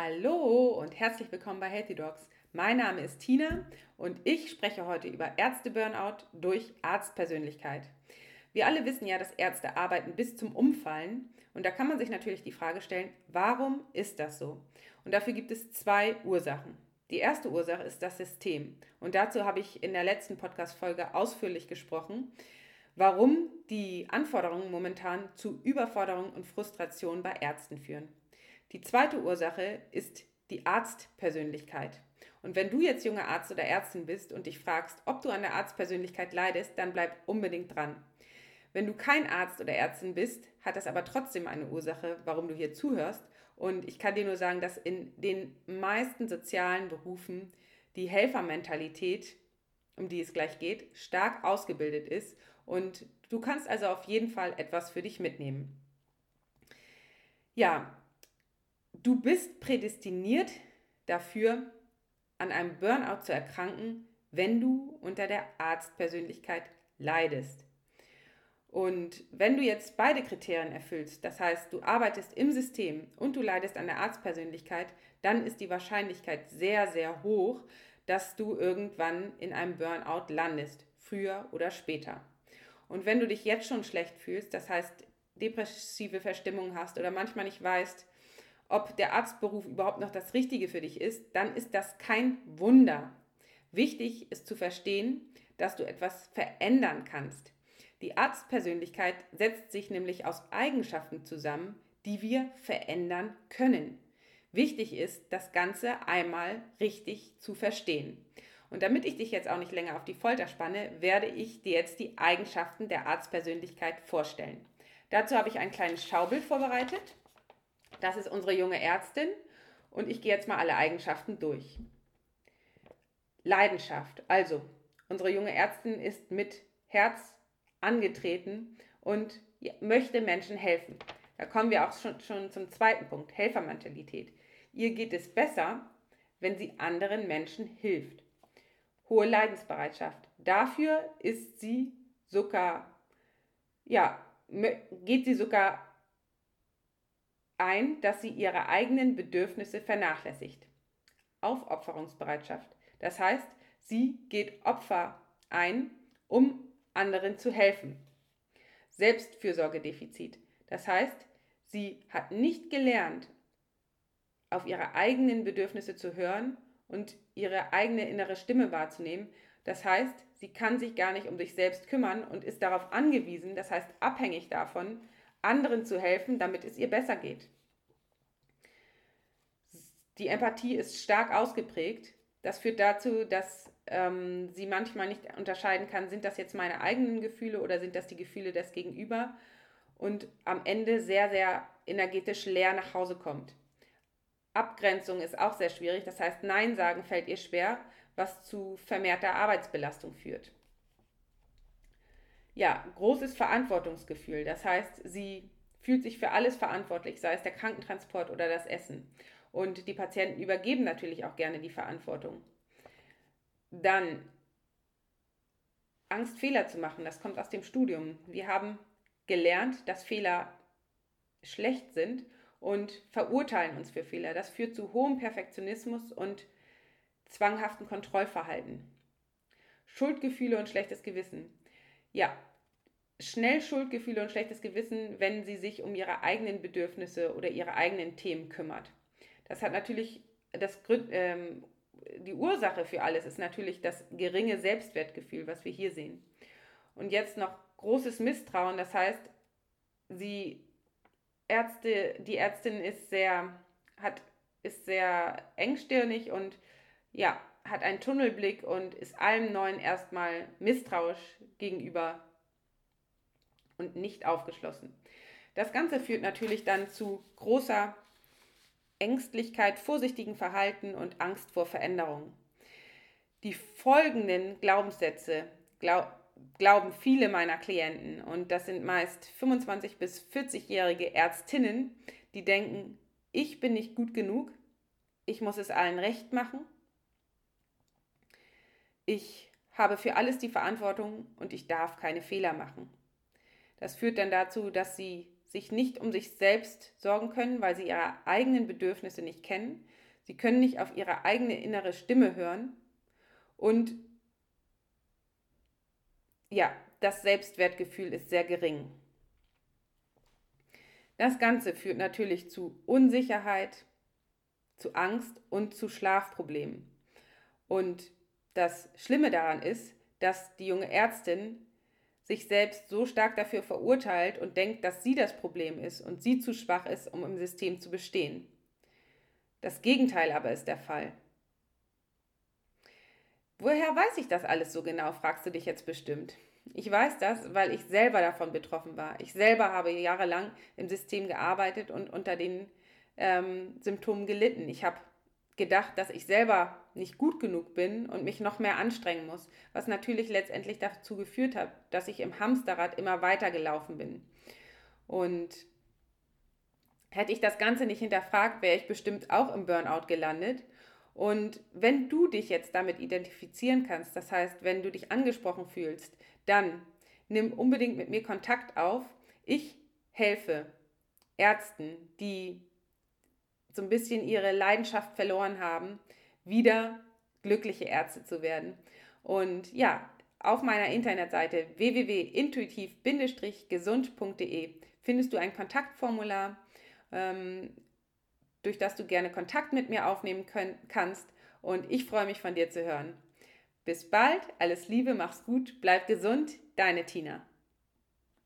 Hallo und herzlich willkommen bei Healthy Dogs. Mein Name ist Tina und ich spreche heute über Ärzte-Burnout durch Arztpersönlichkeit. Wir alle wissen ja, dass Ärzte arbeiten bis zum Umfallen und da kann man sich natürlich die Frage stellen, warum ist das so? Und dafür gibt es zwei Ursachen. Die erste Ursache ist das System und dazu habe ich in der letzten Podcast-Folge ausführlich gesprochen, warum die Anforderungen momentan zu Überforderung und Frustration bei Ärzten führen. Die zweite Ursache ist die Arztpersönlichkeit. Und wenn du jetzt junger Arzt oder Ärztin bist und dich fragst, ob du an der Arztpersönlichkeit leidest, dann bleib unbedingt dran. Wenn du kein Arzt oder Ärztin bist, hat das aber trotzdem eine Ursache, warum du hier zuhörst. Und ich kann dir nur sagen, dass in den meisten sozialen Berufen die Helfermentalität, um die es gleich geht, stark ausgebildet ist. Und du kannst also auf jeden Fall etwas für dich mitnehmen. Ja, Du bist prädestiniert dafür, an einem Burnout zu erkranken, wenn du unter der Arztpersönlichkeit leidest. Und wenn du jetzt beide Kriterien erfüllst, das heißt, du arbeitest im System und du leidest an der Arztpersönlichkeit, dann ist die Wahrscheinlichkeit sehr, sehr hoch, dass du irgendwann in einem Burnout landest, früher oder später. Und wenn du dich jetzt schon schlecht fühlst, das heißt depressive Verstimmung hast oder manchmal nicht weißt, ob der Arztberuf überhaupt noch das Richtige für dich ist, dann ist das kein Wunder. Wichtig ist zu verstehen, dass du etwas verändern kannst. Die Arztpersönlichkeit setzt sich nämlich aus Eigenschaften zusammen, die wir verändern können. Wichtig ist, das Ganze einmal richtig zu verstehen. Und damit ich dich jetzt auch nicht länger auf die Folter spanne, werde ich dir jetzt die Eigenschaften der Arztpersönlichkeit vorstellen. Dazu habe ich ein kleines Schaubild vorbereitet. Das ist unsere junge Ärztin und ich gehe jetzt mal alle Eigenschaften durch. Leidenschaft. Also, unsere junge Ärztin ist mit Herz angetreten und möchte Menschen helfen. Da kommen wir auch schon, schon zum zweiten Punkt, Helfermentalität. Ihr geht es besser, wenn sie anderen Menschen hilft. Hohe Leidensbereitschaft. Dafür ist sie sogar, ja, geht sie sogar ein, dass sie ihre eigenen Bedürfnisse vernachlässigt. Aufopferungsbereitschaft. Das heißt, sie geht Opfer ein, um anderen zu helfen. Selbstfürsorgedefizit. Das heißt, sie hat nicht gelernt, auf ihre eigenen Bedürfnisse zu hören und ihre eigene innere Stimme wahrzunehmen. Das heißt, sie kann sich gar nicht um sich selbst kümmern und ist darauf angewiesen, das heißt abhängig davon, anderen zu helfen, damit es ihr besser geht. Die Empathie ist stark ausgeprägt. Das führt dazu, dass ähm, sie manchmal nicht unterscheiden kann, sind das jetzt meine eigenen Gefühle oder sind das die Gefühle des Gegenüber und am Ende sehr, sehr energetisch leer nach Hause kommt. Abgrenzung ist auch sehr schwierig, das heißt, Nein sagen fällt ihr schwer, was zu vermehrter Arbeitsbelastung führt ja, großes Verantwortungsgefühl. Das heißt, sie fühlt sich für alles verantwortlich, sei es der Krankentransport oder das Essen. Und die Patienten übergeben natürlich auch gerne die Verantwortung. Dann Angst, Fehler zu machen, das kommt aus dem Studium. Wir haben gelernt, dass Fehler schlecht sind und verurteilen uns für Fehler. Das führt zu hohem Perfektionismus und zwanghaften Kontrollverhalten. Schuldgefühle und schlechtes Gewissen. Ja, schnell Schuldgefühle und schlechtes Gewissen, wenn sie sich um ihre eigenen Bedürfnisse oder ihre eigenen Themen kümmert. Das hat natürlich das ähm, die Ursache für alles ist natürlich das geringe Selbstwertgefühl, was wir hier sehen. Und jetzt noch großes Misstrauen, das heißt, sie Ärzte, die Ärztin ist sehr hat ist sehr engstirnig und ja, hat einen Tunnelblick und ist allem Neuen erstmal misstrauisch gegenüber und nicht aufgeschlossen. Das Ganze führt natürlich dann zu großer Ängstlichkeit, vorsichtigen Verhalten und Angst vor Veränderungen. Die folgenden Glaubenssätze glaub, glauben viele meiner Klienten und das sind meist 25 bis 40-jährige Ärztinnen, die denken, ich bin nicht gut genug, ich muss es allen recht machen, ich habe für alles die Verantwortung und ich darf keine Fehler machen. Das führt dann dazu, dass sie sich nicht um sich selbst sorgen können, weil sie ihre eigenen Bedürfnisse nicht kennen. Sie können nicht auf ihre eigene innere Stimme hören. Und ja, das Selbstwertgefühl ist sehr gering. Das Ganze führt natürlich zu Unsicherheit, zu Angst und zu Schlafproblemen. Und das Schlimme daran ist, dass die junge Ärztin sich selbst so stark dafür verurteilt und denkt, dass sie das Problem ist und sie zu schwach ist, um im System zu bestehen. Das Gegenteil aber ist der Fall. Woher weiß ich das alles so genau, fragst du dich jetzt bestimmt. Ich weiß das, weil ich selber davon betroffen war. Ich selber habe jahrelang im System gearbeitet und unter den ähm, Symptomen gelitten. Ich habe gedacht, dass ich selber nicht gut genug bin und mich noch mehr anstrengen muss, was natürlich letztendlich dazu geführt hat, dass ich im Hamsterrad immer weiter gelaufen bin. Und hätte ich das Ganze nicht hinterfragt, wäre ich bestimmt auch im Burnout gelandet. Und wenn du dich jetzt damit identifizieren kannst, das heißt, wenn du dich angesprochen fühlst, dann nimm unbedingt mit mir Kontakt auf. Ich helfe Ärzten, die so ein bisschen ihre Leidenschaft verloren haben, wieder glückliche Ärzte zu werden. Und ja, auf meiner Internetseite www.intuitiv-gesund.de findest du ein Kontaktformular, ähm, durch das du gerne Kontakt mit mir aufnehmen können, kannst. Und ich freue mich von dir zu hören. Bis bald, alles Liebe, mach's gut, bleib gesund, deine Tina.